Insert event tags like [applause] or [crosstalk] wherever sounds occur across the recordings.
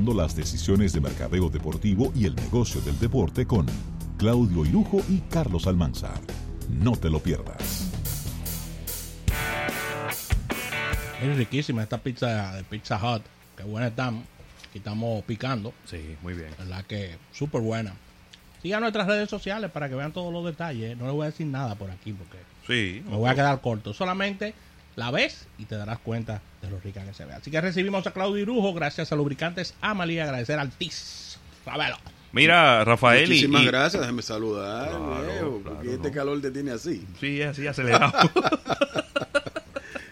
las decisiones de mercadeo deportivo y el negocio del deporte con Claudio Irujo y Carlos Almanzar. No te lo pierdas. Es riquísima esta pizza de Pizza Hut. Qué buena estamos. Aquí estamos picando. Sí, muy bien. ¿Verdad que súper buena? Sigan nuestras redes sociales para que vean todos los detalles. No les voy a decir nada por aquí porque Sí. me voy a quedar corto. Solamente la ves y te darás cuenta de lo rica que se ve. Así que recibimos a Claudio Irujo gracias a Lubricantes Amalia. Agradecer al TIS. Ravelo. Mira, Rafael. Muchísimas y- gracias, déjame saludar, Claro, viejo, claro, porque este calor te tiene así. Sí, así acelerado. [laughs]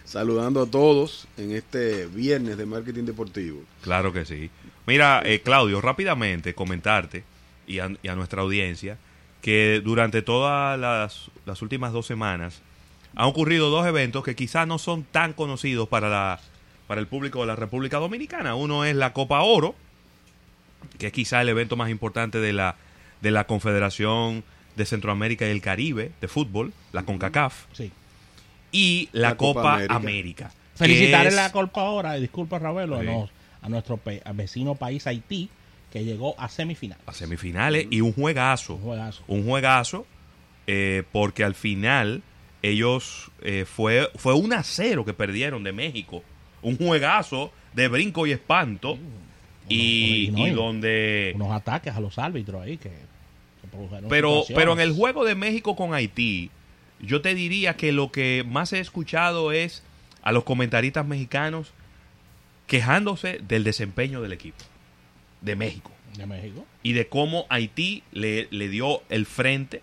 Saludando a todos en este viernes de marketing deportivo. claro que sí. Mira, eh, Claudio, rápidamente comentarte y a, y a nuestra audiencia que durante todas las, las últimas dos semanas han ocurrido dos eventos que quizás no son tan conocidos para, la, para el público de la República Dominicana. Uno es la Copa Oro, que es quizá el evento más importante de la, de la Confederación de Centroamérica y el Caribe de fútbol, la CONCACAF, Sí. y la, La Copa, Copa América. América. Felicitar es- la Copa y disculpa Ravelo, a, Sí. nos- a nuestro pe- a vecino país Haití, que llegó a semifinal. a semifinales y un juegazo. Un juegazo. Un juegazo, eh, porque al final ellos eh, fue, fue un a 0 que perdieron de México. Un juegazo de brinco y espanto. y, uno- y no, y y- donde. Unos ataques a los árbitros ahí que, que produjeron Pero, pero en el juego de México con Haití, yo te diría que lo que más he escuchado es a los comentaristas mexicanos quejándose del desempeño del equipo de México. de México. y de cómo Haití le, le dio el frente.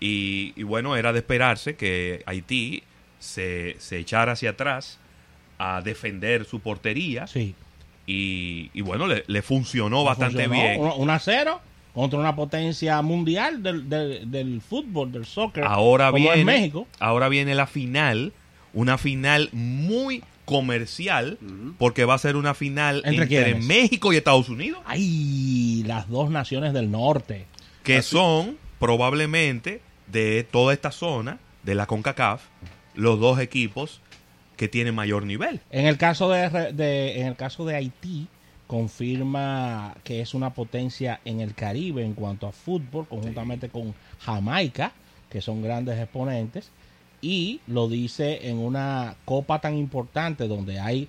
Y, y bueno, era de esperarse que Haití se, se echara hacia atrás a defender su portería. Sí. Y, y bueno, le, le funcionó bastante Funcionó. bien. Un a cero contra una potencia mundial del, del, del fútbol, del soccer. Ahora como viene, es México. ahora viene la final, una final muy comercial, porque va a ser una final ¿Entre? México y Estados Unidos. Ay, las dos naciones del norte. que son probablemente de toda esta zona de la CONCACAF los dos equipos que tienen mayor nivel. En el caso de, en el caso de Haití confirma que es una potencia en el Caribe en cuanto a fútbol, conjuntamente con Jamaica, que son grandes exponentes, y lo dice en una copa tan importante donde hay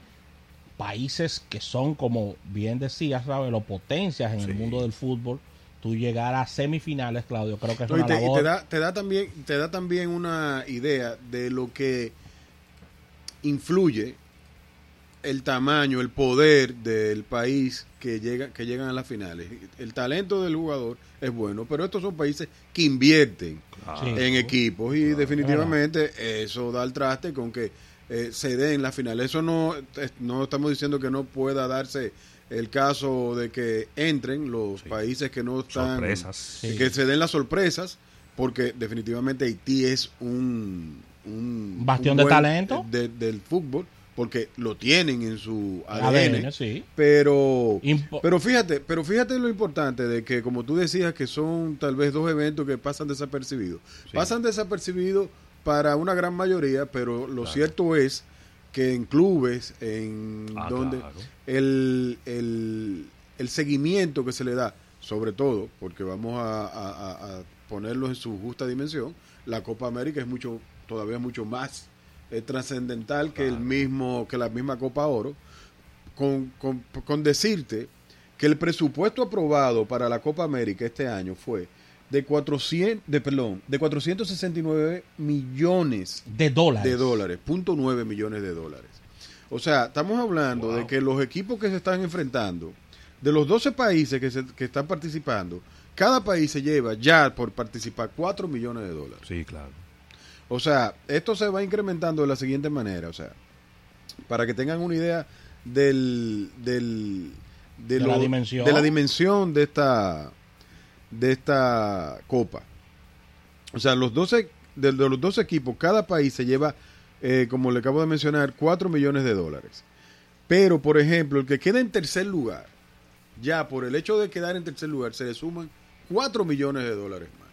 países que son, como bien decías, ¿sabes? Los potencias en el mundo del fútbol. Tú llegar a semifinales, Claudio, creo que es No, y una te, y labor. te da, te da también, te da también una idea de lo que influye el tamaño, el poder del país que llega, que llegan a las finales. El talento del jugador es bueno, pero estos son países que invierten en equipos y definitivamente eso da el traste con que eh, se den las finales. Eso no, no estamos diciendo que no pueda darse el caso de que entren los países que no están Sorpresas. Sí. que se den las sorpresas porque definitivamente Haití es un, un Bastión un de talento. de- del fútbol porque lo tienen en su ADN, ADN, sí. pero Impo- pero fíjate pero fíjate lo importante de que como tú decías que son tal vez dos eventos que pasan desapercibidos pasan desapercibidos para una gran mayoría pero lo cierto es que en clubes en Ah, donde claro. el, el, el seguimiento que se le da, sobre todo, porque vamos a, a- a- a ponerlo en su justa dimensión, la Copa América es mucho, todavía mucho más eh, trascendental que el mismo, que la misma Copa Oro, con, con, con decirte que el presupuesto aprobado para la Copa América este año fue de 400, de perdón, de 469 millones de dólares. de dólares, punto nueve millones de dólares. O sea, estamos hablando de que los equipos que se están enfrentando, de los 12 países que, se- que están participando, cada país se lleva ya por participar 4 millones de dólares. Sí, claro. O sea, esto se va incrementando de la siguiente manera, o sea, para que tengan una idea del, del De la dimensión. de la dimensión de esta de esta copa. O sea, los 12 de, los 12 equipos, cada país se lleva eh, como le acabo de mencionar, 4 millones de dólares. Pero, por ejemplo, el que queda en tercer lugar, ya por el hecho de quedar en tercer lugar, se le suman 4 millones de dólares más.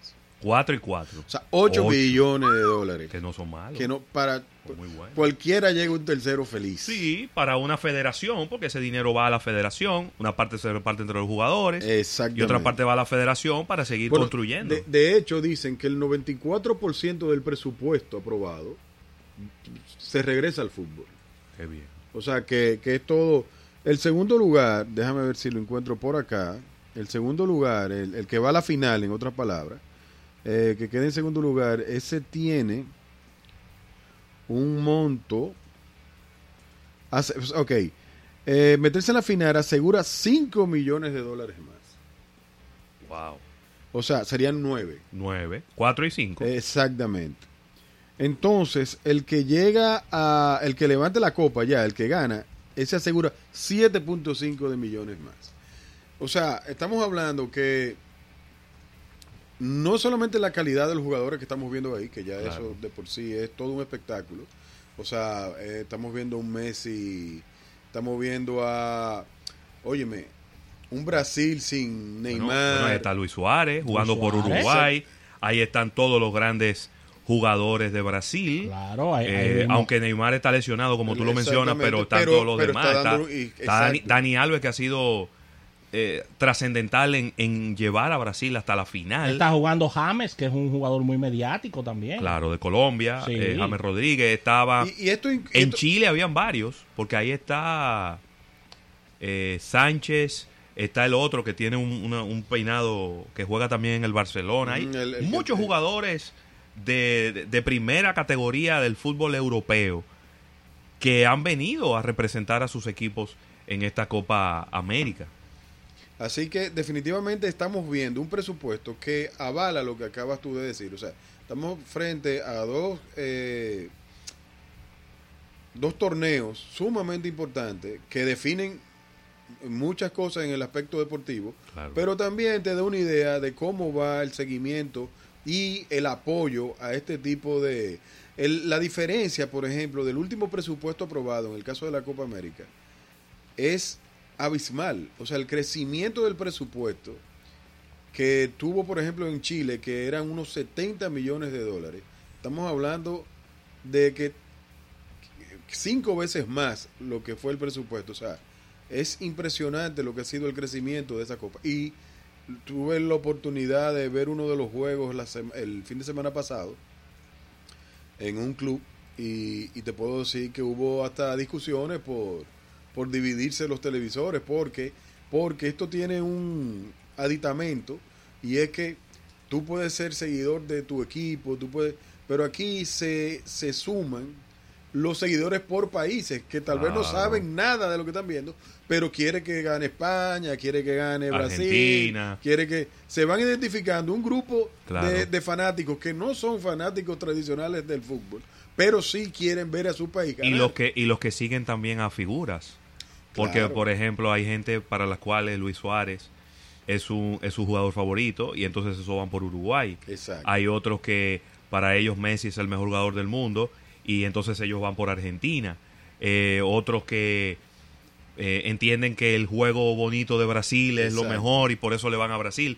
4 y 4. O sea, 8 Ocho. billones de dólares. Que no son malos. Que no, para Muy bueno. cualquiera llega un tercero feliz. Sí, para una federación, porque ese dinero va a la federación. Una parte se reparte entre los jugadores. Y otra parte va a la federación para seguir Bueno, construyendo. De, de hecho, dicen que el 94% del presupuesto aprobado se regresa al fútbol. Qué bien. O sea, que, que es todo. El segundo lugar, déjame ver si lo encuentro por acá. El segundo lugar, el, el que va a la final, en otras palabras, eh, que queda en segundo lugar, ese tiene un monto. hace- ok. Eh, meterse en la final asegura 5 millones de dólares más. Wow. O sea, serían 9. 9, 4 y 5. Exactamente. Entonces, el que llega a. El que levante la copa ya, el que gana, ese asegura 7.5 de millones más. O sea, estamos hablando que. No solamente la calidad de los jugadores que estamos viendo ahí, que ya Claro. eso de por sí es todo un espectáculo. O sea, eh, estamos viendo un Messi, estamos viendo a. Óyeme, un Brasil sin Neymar. bueno, ahí está Luis Suárez jugando por Suárez. Uruguay. Ahí están todos los grandes jugadores de Brasil. Claro, ahí- ahí Eh, aunque Neymar está lesionado, como tú lo mencionas, pero están pero- todos los pero demás. está. Dani Alves, que ha sido eh, trascendental en, en llevar a Brasil hasta la final. Está jugando James, que es un jugador muy mediático también. Claro, de Colombia. Sí. eh, James Rodríguez estaba. Y, y esto, in- En esto- Chile habían varios, porque ahí está eh, Sánchez, está el otro que tiene un, una- un peinado que juega también en el Barcelona. Hay Mm, el- el muchos jugadores de, de- de primera categoría del fútbol europeo que han venido a representar a sus equipos en esta Copa América. Así que definitivamente estamos viendo un presupuesto que avala lo que acabas tú de decir. O sea, estamos frente a dos, eh, dos torneos sumamente importantes que definen muchas cosas en el aspecto deportivo, Claro. pero también te da una idea de cómo va el seguimiento y el apoyo a este tipo de... el- la diferencia, por ejemplo, del último presupuesto aprobado en el caso de la Copa América es abismal. O sea, el crecimiento del presupuesto que tuvo, por ejemplo, en Chile, que eran unos 70 millones de dólares, estamos hablando de que cinco veces más lo que fue el presupuesto. O sea, es impresionante lo que ha sido el crecimiento de esa copa. Y tuve la oportunidad de ver uno de los juegos el fin de semana pasado en un club y te puedo decir que hubo hasta discusiones por, por dividirse los televisores porque, porque esto tiene un aditamento y es que tú puedes ser seguidor de tu equipo, tú puedes, pero aquí se, se suman los seguidores por países que tal vez no saben nada de lo que están viendo, pero quiere que gane España, quiere que gane Brasil, Argentina. quiere que se van identificando un grupo Claro. de, de fanáticos que no son fanáticos tradicionales del fútbol, pero sí quieren ver a su país y los que y los que siguen también a figuras porque Claro. por ejemplo hay gente para las cuales Luis Suárez es un es su jugador favorito y entonces eso van por Uruguay Exacto. hay otros que para ellos Messi es el mejor jugador del mundo y entonces ellos van por Argentina Eh, otros que eh, entienden que el juego bonito de Brasil es lo mejor y por eso le van a Brasil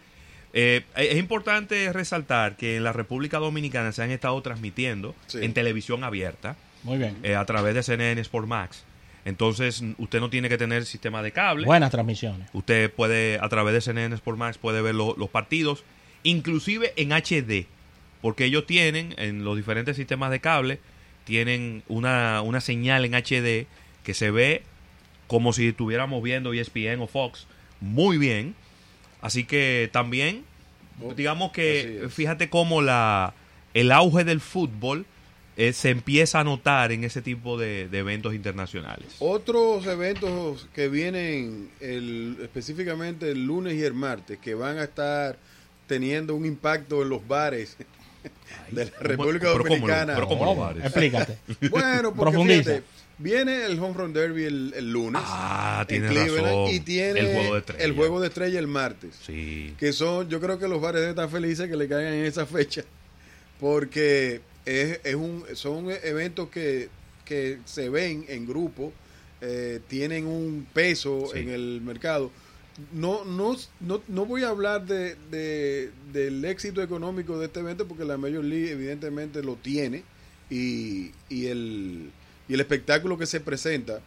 Eh, es importante resaltar que en la República Dominicana se han estado transmitiendo Sí. en televisión abierta Muy bien. eh, a través de CNN Sport Max. Entonces, usted no tiene que tener sistema de cable. Buenas transmisiones. Usted puede, a través de CNN Sport Max, puede ver lo- los partidos, inclusive en HD, porque ellos tienen, en los diferentes sistemas de cable, tienen una, una señal en HD que se ve como si estuviéramos viendo ESPN o Fox muy bien. Así que también, digamos que, fíjate cómo la, el auge del fútbol eh, se empieza a notar en ese tipo de, de eventos internacionales. Otros eventos que vienen el, específicamente el lunes y el martes, que van a estar teniendo un impacto en los bares [laughs] de la República pero ¿cómo lo- Dominicana. pero ¿cómo lo Oh, bares? Explícate. [laughs] Bueno, porque fíjate, viene el Home Run Derby el, el lunes. Ah, Cleveland, razón. Y tiene El juego de estrella. el juego de estrella el martes. Sí. Que son, yo creo que los bares están felices que le caigan en esa fecha. Porque es, es un, son eventos que, que se ven en grupo, eh, tienen un peso Sí. en el mercado. no, no, no, no voy a hablar de, de- del éxito económico de este evento porque la Major League evidentemente lo tiene y, y, el, y el espectáculo que se presenta,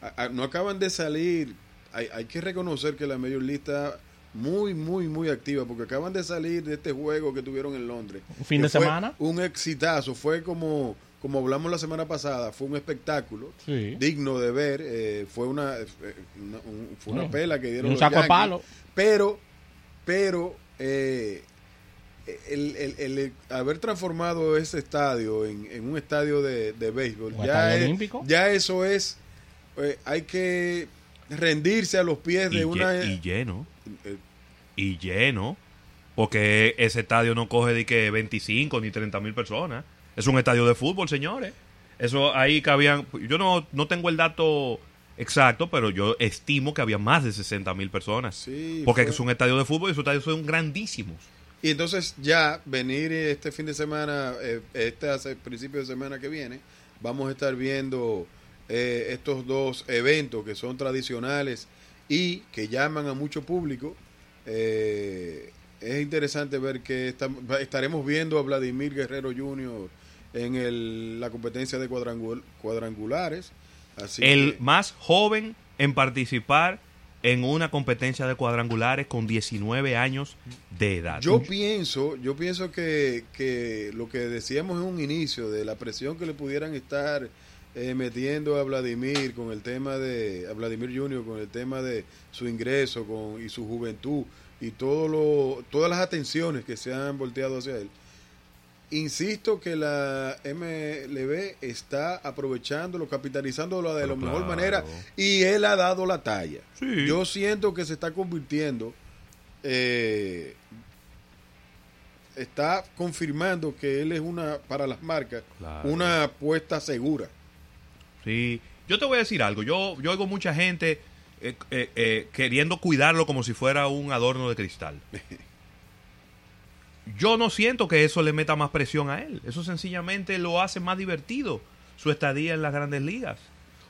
a- a- no acaban de salir, hay, hay que reconocer que la Major League está muy, muy, muy activa porque acaban de salir de este juego que tuvieron en Londres. Un fin de semana. Un exitazo, fue como, como hablamos la semana pasada, fue un espectáculo Sí. digno de ver. eh, fue una, eh, una- un- fue una pela que dieron Un los saco de palo. Pero, pero eh, el, el- el haber transformado ese estadio en, en un estadio de, de béisbol, ya, es- olímpico. ya eso es, eh, hay que rendirse a los pies Y, de lle- una... y lleno. eh, Y lleno. Porque ese estadio no coge de que 25 ni 30 mil personas. Es un estadio de fútbol, señores. Eso ahí cabían. Yo no, no tengo el dato exacto, pero yo estimo que había más de 60 mil personas. Sí, porque fue- es un estadio de fútbol y esos estadios son grandísimos. Y entonces ya venir este fin de semana, eh, este hace principio de semana que viene, vamos a estar viendo eh, estos dos eventos que son tradicionales y que llaman a mucho público. Eh, es interesante ver que estaremos viendo a Vladimir Guerrero Jr. en el- la competencia de cuadrangul- cuadrangulares. Así el que- más joven en participar en una competencia de cuadrangulares con 19 años de edad. Yo pienso, yo pienso que, que lo que decíamos en un inicio de la presión que le pudieran estar eh, metiendo a Vladimir con el tema de a Vladimir Junior con el tema de su ingreso con y su juventud y todo lo todas las atenciones que se han volteado hacia él. Insisto que la MLB está aprovechándolo, capitalizándolo de Pero la mejor manera y él ha dado la talla. Sí. Yo siento que se está convirtiendo, eh, está confirmando que él es una, para las marcas, Claro. una apuesta segura. Sí, yo te voy a decir algo. Yo, yo oigo mucha gente eh, eh, eh, queriendo cuidarlo como si fuera un adorno de cristal. [laughs] Yo no siento que eso le meta más presión a él. Eso sencillamente lo hace más divertido su estadía en las grandes ligas.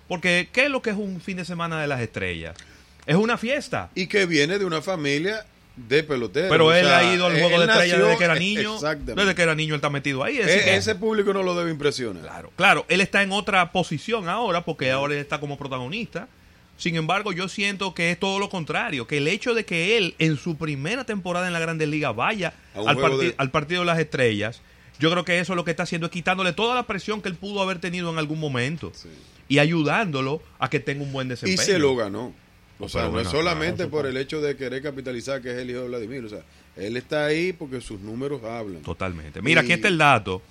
Porque, ¿qué es lo que es un fin de semana de las estrellas? Es una fiesta. Y que viene de una familia de peloteros. Pero él sea, ha ido al juego de estrellas desde que era niño. Exactamente. Desde que era niño él está metido ahí. es E- que- ese público no lo debe impresionar. Claro, claro, él está en otra posición ahora porque ahora él está como protagonista. Sin embargo, yo siento que es todo lo contrario, que el hecho de que él en su primera temporada en la Grandes Ligas vaya al, de- al partido de las estrellas, yo creo que eso lo que está haciendo es quitándole toda la presión que él pudo haber tenido en algún momento Sí. y ayudándolo a que tenga un buen Y desempeño. se lo ganó. O sea, no es solamente por el hecho de querer capitalizar que es el hijo de Vladimir. O sea, él está ahí porque sus números hablan. Totalmente. Mira, aquí está el dato.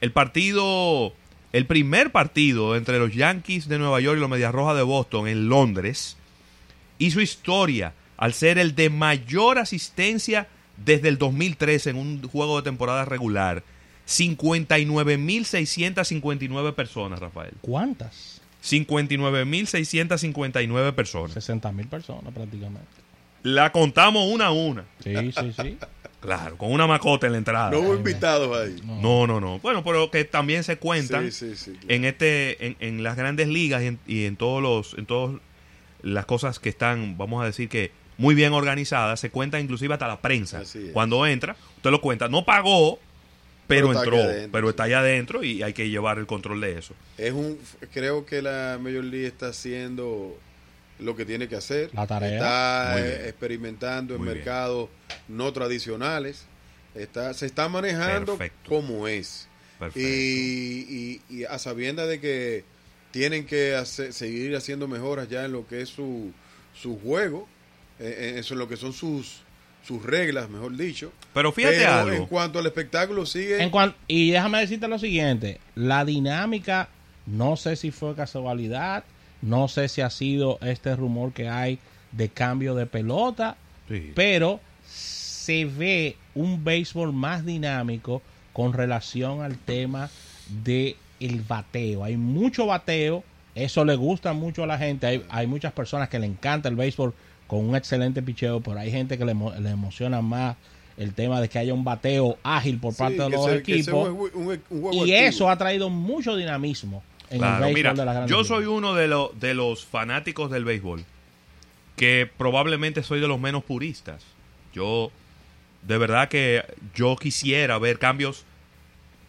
El partido, el primer partido entre los Yankees de Nueva York y los Medias Rojas de Boston en Londres hizo historia al ser el de mayor asistencia desde el 2013 en un juego de temporada regular. 59.659 personas, Rafael. ¿Cuántas? 59.659 personas. 60 mil personas prácticamente. La contamos una a una. Sí, sí, sí. [laughs] Claro, con una macota en la entrada. No hubo invitados ahí. No, no, no. Bueno, pero que también se cuentan Sí, sí, sí, claro. en este, en, en las grandes ligas y en, y en todos los, en todas las cosas que están, vamos a decir que muy bien organizadas, se cuenta inclusive hasta la prensa. Así es. Cuando entra, usted lo cuenta, no pagó, pero, entró, pero sí. está allá adentro y hay que llevar el control de eso. Es un, creo que la Major League está haciendo lo que tiene que hacer. La tarea. Está eh, experimentando en Muy bien. mercados no tradicionales. Está, se está manejando Perfecto. como es. Perfecto. Y, y- y a sabiendas de que tienen que hacer- seguir haciendo mejoras ya en lo que es su, su juego, eh, en eso en lo que son sus, sus reglas, mejor dicho. pero fíjate Pero algo. en cuanto al espectáculo sigue... En cuan- y déjame decirte lo siguiente, la dinámica, no sé si fue casualidad, no sé si ha sido este rumor que hay de cambio de pelota, Sí. pero se ve un béisbol más dinámico con relación al tema de el bateo. Hay mucho bateo, eso le gusta mucho a la gente. Hay, hay muchas personas que le encanta el béisbol con un excelente picheo, pero hay gente que le, le emociona más el tema de que haya un bateo ágil por Sí, parte de los sea- equipos. un, un- un juego Y activo. eso ha traído mucho dinamismo en el Claro, béisbol mira, de las grandes yo soy uno de, los de los fanáticos del béisbol que probablemente soy de los menos puristas. Yo, de verdad que yo quisiera ver cambios,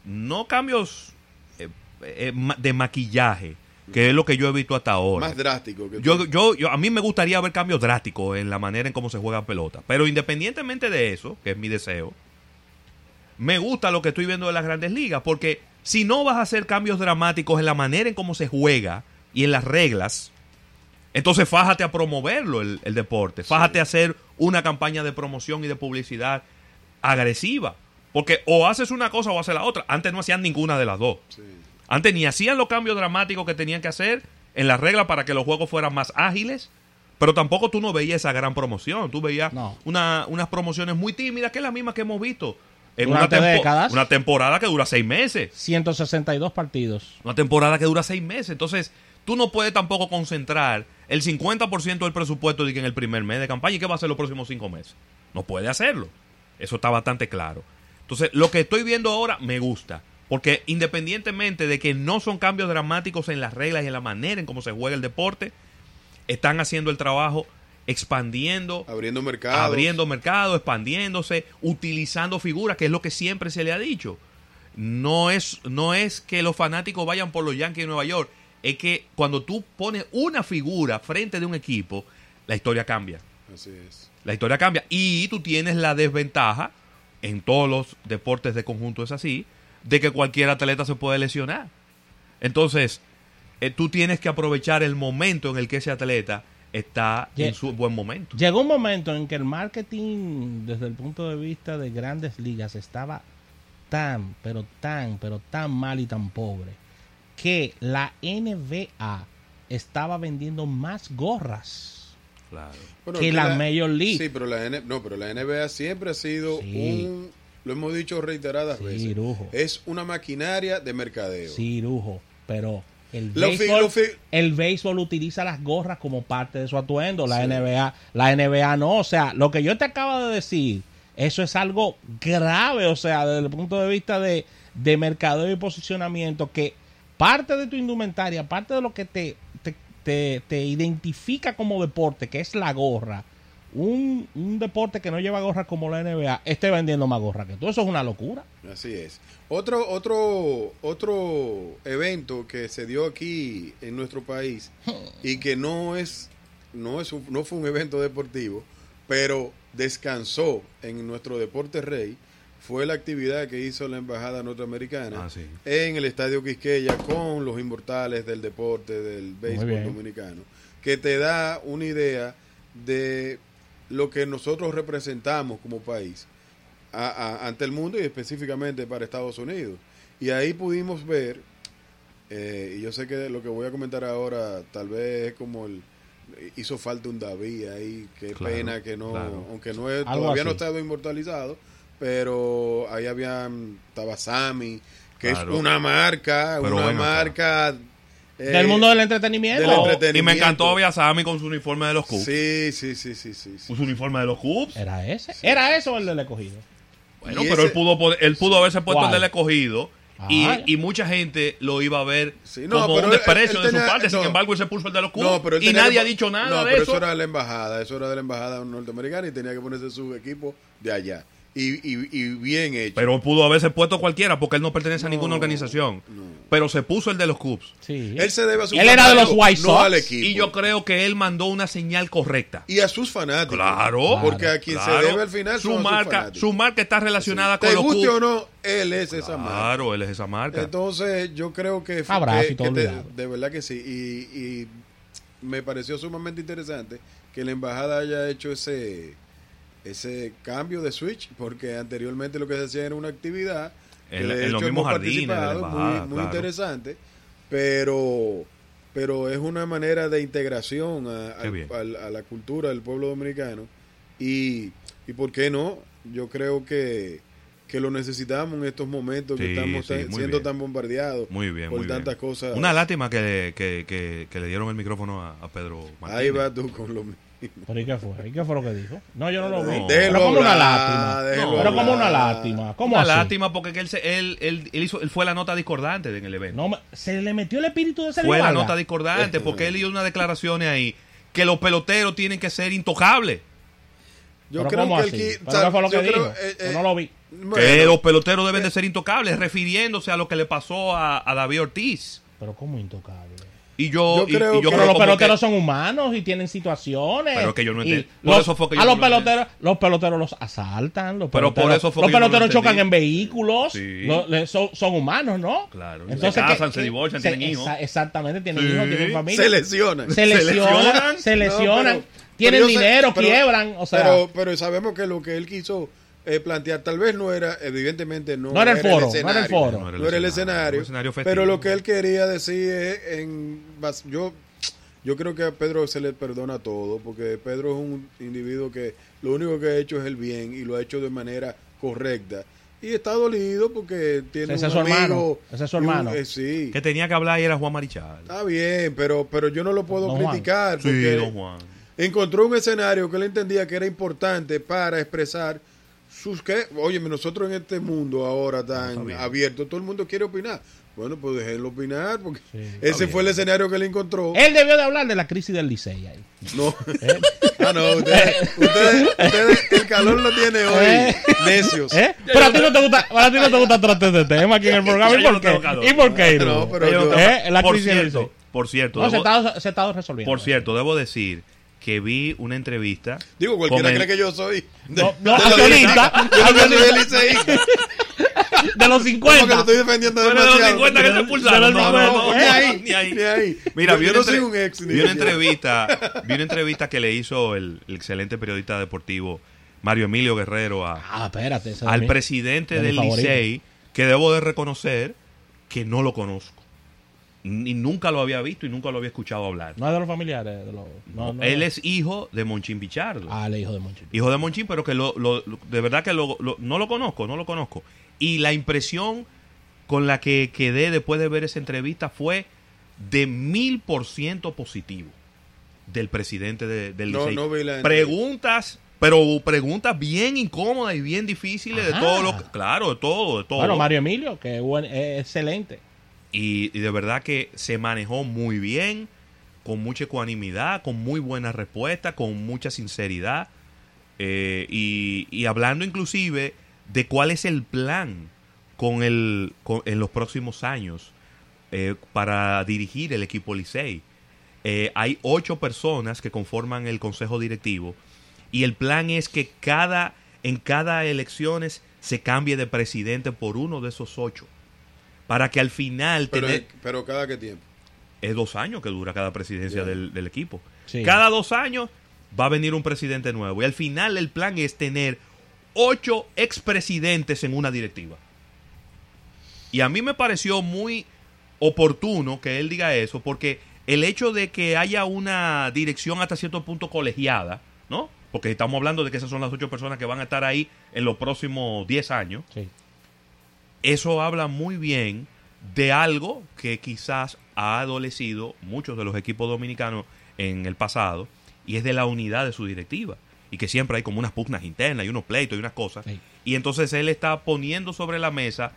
no cambios eh, eh, de maquillaje, que es lo que yo he visto hasta ahora. Más drástico que Yo, yo, yo, a mí me gustaría ver cambios drásticos en la manera en cómo se juega pelota. Pero independientemente de eso, que es mi deseo, me gusta lo que estoy viendo de las grandes ligas. Porque si no vas a hacer cambios dramáticos en la manera en cómo se juega y en las reglas, entonces fájate a promoverlo el, el deporte. Fájate a hacer una campaña de promoción y de publicidad agresiva. Porque o haces una cosa o haces la otra. Antes no hacían ninguna de las dos. Sí. Antes ni hacían los cambios dramáticos que tenían que hacer en las reglas para que los juegos fueran más ágiles, pero tampoco tú no veías esa gran promoción. Tú veías No. una- unas promociones muy tímidas, que es la misma que hemos visto. En una, tempo- décadas. una temporada que dura seis meses. 162 partidos. Una temporada que dura seis meses. Entonces, tú no puedes tampoco concentrar el 50% del presupuesto en el primer mes de campaña y qué va a hacer los próximos cinco meses. No puede hacerlo. Eso está bastante claro. Entonces, lo que estoy viendo ahora me gusta. Porque independientemente de que no son cambios dramáticos en las reglas y en la manera en cómo se juega el deporte, están haciendo el trabajo expandiendo Abriendo mercados. abriendo mercado, expandiéndose, utilizando figuras, que es lo que siempre se le ha dicho. No es, no es que los fanáticos vayan por los Yankees de Nueva York, es que cuando tú pones una figura frente de un equipo, la historia cambia. Así es. La historia cambia. Y tú tienes la desventaja, en todos los deportes de conjunto es así, de que cualquier atleta se puede lesionar. Entonces, eh, tú tienes que aprovechar el momento en el que ese atleta está en su buen momento. Llegó un momento en que el marketing, desde el punto de vista de grandes ligas, estaba tan, pero tan, pero tan mal y tan pobre, que la NBA estaba vendiendo más gorras Claro. Bueno, que la Major League. Sí, pero la, N- no, pero la NBA siempre ha sido Sí. un, lo hemos dicho reiteradas Sí, veces, es una maquinaria de mercadeo. Sí, Rujo, pero el béisbol, el béisbol utiliza las gorras como parte de su atuendo, la Sí. NBA, la NBA no, o sea, lo que yo te acabo de decir, eso es algo grave, o sea, desde el punto de vista de, de mercadeo y posicionamiento, que parte de tu indumentaria, parte de lo que te, te, te- te identifica como deporte, que es la gorra, un, un deporte que no lleva gorra como la NBA, esté vendiendo más gorra que tú, eso es una locura. Así es. Otro, otro, otro evento que se dio aquí en nuestro país y que no es, no es, un- no fue un evento deportivo, pero descansó en nuestro deporte rey, fue la actividad que hizo la embajada norteamericana Ah, sí. en el estadio Quisqueya con los inmortales del deporte del béisbol dominicano, que te da una idea de lo que nosotros representamos como país a- a- ante el mundo y específicamente para Estados Unidos. Y ahí pudimos ver, eh, y yo sé que lo que voy a comentar ahora tal vez es como el hizo falta un David ahí, qué Claro, pena que no, claro. aunque no es, todavía no ha así. estado inmortalizado, pero ahí habían Tabasami, que Claro. es una marca, Pero una acá. Eh, Del mundo del entretenimiento. del Oh, entretenimiento. y me encantó ver a Sammy con su uniforme de los Cubs. Sí, sí, sí, sí, sí. sí. Su uniforme de los Cubs. ¿Era ese? ¿Era eso o el del escogido? Bueno, pero ese- él pudo, él pudo haberse puesto ¿Cuál? el del escogido. Y, Ah, y mucha gente lo iba a ver Sí, no, como pero un él- desprecio de su parte. Sin no. embargo, él se puso el de los Cubs. No, pero y tenía nadie ha dicho nada no, de pero eso. eso era de la embajada, eso era de la embajada norteamericana y tenía que ponerse su equipo de allá. Y, y, y bien hecho. Pero pudo haberse puesto cualquiera porque él no pertenece a ninguna organización. no. Pero se puso el de los Cubs. Sí. él se debe a su Él era de los White no Sox. al equipo. Y yo creo que él mandó una señal correcta. Y a sus fanáticos. Claro. Porque a quien Claro. se debe al final su son a sus marca, fanáticos. su marca está relacionada Te con los guste o Cubs. no, él es esa marca. Claro, él es esa marca. Entonces, yo creo que, fue- Abrazo que- y todo que te- de verdad que sí. Y, y me pareció sumamente interesante que la embajada haya hecho ese ese cambio de switch, porque anteriormente lo que se hacía era una actividad que En- de en los mismos hemos jardines participado, muy, muy claro. interesante, pero pero es una manera de integración a, la cultura del pueblo dominicano y, y por qué no, yo creo que que lo necesitamos en estos momentos que estamos sí, tan- muy siendo bien. tan bombardeados Muy bien, por muy bien. tantas cosas. Una lástima que, que, que- que le dieron el micrófono a, a Pedro Martínez. Ahí va tú con lo mismo. ¿Pero y qué fue? ¿Y qué fue lo que dijo? No, yo no lo vi. Pero como una lástima. Pero como una lástima. ¿Cómo Una así? lástima porque que él, se- él, él, él hizo, él fue la nota discordante en el evento. No me- se le metió el espíritu de ese fue la nota discordante porque él hizo unas declaraciones ahí que los peloteros tienen que ser intocables. Yo Pero creo ¿cómo que así? ¿Pero qué fue lo que creo, dijo? eh, Yo eh, no lo vi. bueno, que los peloteros deben de ser intocables, refiriéndose a lo que le pasó a, a David Ortiz. Pero ¿cómo intocable? Y yo, Yo y- y creo yo que- creo los peloteros que- son humanos y tienen situaciones. Pero que yo no Y entiendo. Por los- eso fue que yo a no los lo peloteros, los peloteros los asaltan. Los Pero por peloteros, eso fue los que yo no lo peloteros chocan entendí. en vehículos. Sí. lo- le- son, son humanos, ¿no? Claro, y Entonces, se ¿qué- casan, se divorcian, se- tienen hijos. exa- Exactamente, tienen Sí. hijos, tienen familia. se lesionan. se lesionan, se lesionan, No, pero- tienen pero yo sé- dinero, pero- quiebran, o sea, pero, pero sabemos que lo que él quiso eh, plantear tal vez no era, evidentemente no, No era el foro, no era el escenario, foro. No era no era el escenario, un escenario festivo. pero lo que él quería decir es en yo yo creo que a Pedro se le perdona todo porque Pedro es un individuo que lo único que ha hecho es el bien y lo ha hecho de manera correcta y está dolido porque tiene Ese un es su hermano, ese es su un- hermano. eh, sí Que tenía que hablar y era Juan Marichal. está bien pero pero yo no lo puedo Don Juan. criticar Sí, porque don Juan. encontró un escenario que él entendía que era importante para expresar sus que oye nosotros en este mundo ahora tan abierto todo el mundo quiere opinar bueno pues déjenlo opinar porque Sí. ese bien. fue el escenario que él encontró él debió de hablar de la crisis del Licey ahí. no [laughs] [laughs] ah no ustedes, ustedes, ustedes el calor lo tiene hoy Eh. necios ¿Eh? Pero a ti no te gusta, a ti no te gusta tratar este tema aquí en el [laughs] programa. ¿Y por qué? ¿Y por qué? No, pero yo- Eh, la por crisis del cierto, Licey. por cierto, No, se debo- está, se está resolviendo. por cierto, debo decir que vi una entrevista. digo cualquiera el- cree que yo soy de, No, [laughs] no, de los- accionista. yo no soy liceísta De los como que 50. lo estoy defendiendo Bueno, de los demasiado 50 que se expulsaron. de los No, no, 50, no, ni ¿eh? ahí, ni ahí. ni ahí. Mira, Yo- vi yo una, no soy un ex, ni vi una entrevista, vi una entrevista que le hizo el, el excelente periodista deportivo Mario Emilio Guerrero a, Ah, espérate. al presidente de del. Licey, que debo de reconocer que no lo conozco. Ni nunca lo había visto y nunca lo había escuchado hablar. No es de los familiares. De los, no, no, Él no. es hijo de Monchín Pichardo. Ah, el hijo de Monchi. Hijo de Monchín, pero que lo, lo- lo- de verdad que lo- lo- no lo conozco, no lo conozco. Y la impresión con la que quedé después de ver esa entrevista fue de mil por ciento positivo del presidente de- del No, no vi la preguntas, pero preguntas bien incómodas y bien difíciles de Ajá. todo lo que- claro, de todo, de todo. Bueno, Mario Emilio, que es excelente. Y, de verdad que se manejó muy bien, con mucha ecuanimidad, con muy buena respuesta, con mucha sinceridad eh, y, y hablando inclusive de cuál es el plan con el con- en los próximos años eh, para dirigir el equipo Licey. Eh, hay ocho personas que conforman el consejo directivo y el plan es que cada en cada elecciones se cambie de presidente por uno de esos ocho para que al final pero, tener pero cada qué tiempo es dos años que dura cada presidencia del, del equipo. Sí. Cada dos años va a venir un presidente nuevo. Y al final el plan es tener ocho expresidentes en una directiva. Y a mí me pareció muy oportuno que él diga eso, porque el hecho de que haya una dirección hasta cierto punto colegiada, ¿no? Porque estamos hablando de que esas son las ocho personas que van a estar ahí en los próximos 10 años Sí. Eso habla muy bien de algo que quizás ha adolecido muchos de los equipos dominicanos en el pasado y es de la unidad de su directiva y que siempre hay como unas pugnas internas y unos pleitos y unas cosas Sí. y entonces él está poniendo sobre la mesa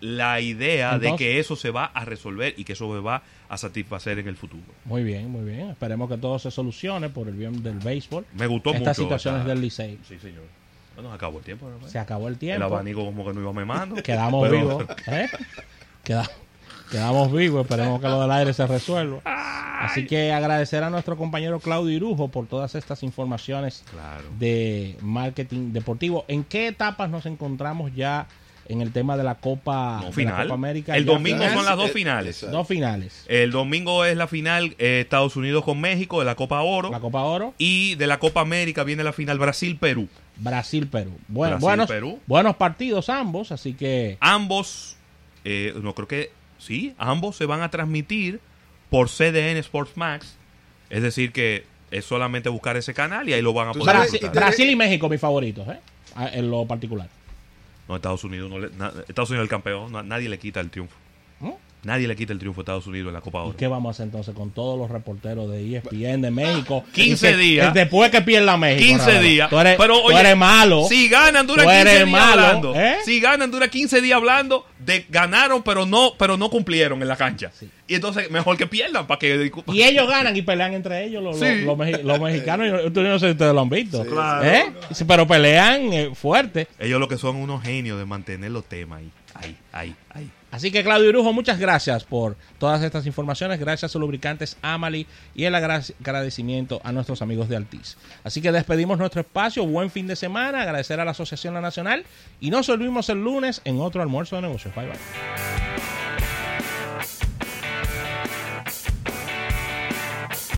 la idea de que eso se va a resolver y que eso se va a satisfacer en el futuro. Muy bien, muy bien. Esperemos que todo se solucione por el bien del béisbol. Me gustó Estas mucho. situaciones esta- del Licey. Sí, señor. Bueno, se acabó el tiempo. ¿no? Se acabó el el tiempo. abanico como que no iba memando. Quedamos Pero- vivos. ¿eh? Queda- quedamos vivos. Esperemos que lo del aire se resuelva. Así que agradecer a nuestro compañero Claudio Irujo por todas estas informaciones Claro. de marketing deportivo. ¿En qué etapas nos encontramos ya en el tema de la Copa, No, de la final. Copa América? El domingo final. son las dos Eh, finales. exacto. Dos finales. El domingo es la final eh, Estados Unidos con México de la Copa Oro. La Copa Oro, Y de la Copa América viene la final Brasil-Perú. Brasil-Perú. Bueno, Brasil, buenos, Perú. buenos partidos ambos, así que Ambos, eh, no creo que, sí, ambos se van a transmitir por CDN Sports Max. Es decir, que es solamente buscar ese canal y ahí lo van a poder Brasil, disfrutar. Brasil y México mis favoritos, ¿eh? Ah, En lo particular. No, Estados Unidos, no le- na- Estados Unidos es el campeón, na- nadie le quita el triunfo. Nadie le quita el triunfo a Estados Unidos en la Copa ¿Y Oro. qué vamos a hacer entonces con todos los reporteros de ESPN de México? 15 Y que- días. Después que pierda México. 15 Raúl. días. Tú eres, pero tú oye, eres malo. Si ganan, dura Tú 15 eres días malo, hablando. ¿eh? Si ganan, dura 15 días hablando de ganaron, pero no, pero no cumplieron en la cancha. Y entonces, mejor que pierdan para que. Y ellos ganan y pelean entre ellos, los, los- Sí. los meji- los mexicanos. Yo, yo no sé si ustedes lo han visto. Sí, Claro. ¿Eh? Sí, Pero pelean eh, fuerte. Ellos lo que son unos genios de mantener los temas ahí. Ahí, ahí, ahí. Así que Claudio Irujo, muchas gracias por todas estas informaciones. Gracias a Lubricantes Amali y el agra- agradecimiento a nuestros amigos de Altiz. Así que despedimos nuestro espacio. Buen fin de semana. Agradecer a la Asociación La Nacional. Y nos volvimos el lunes en otro almuerzo de negocios. Bye bye.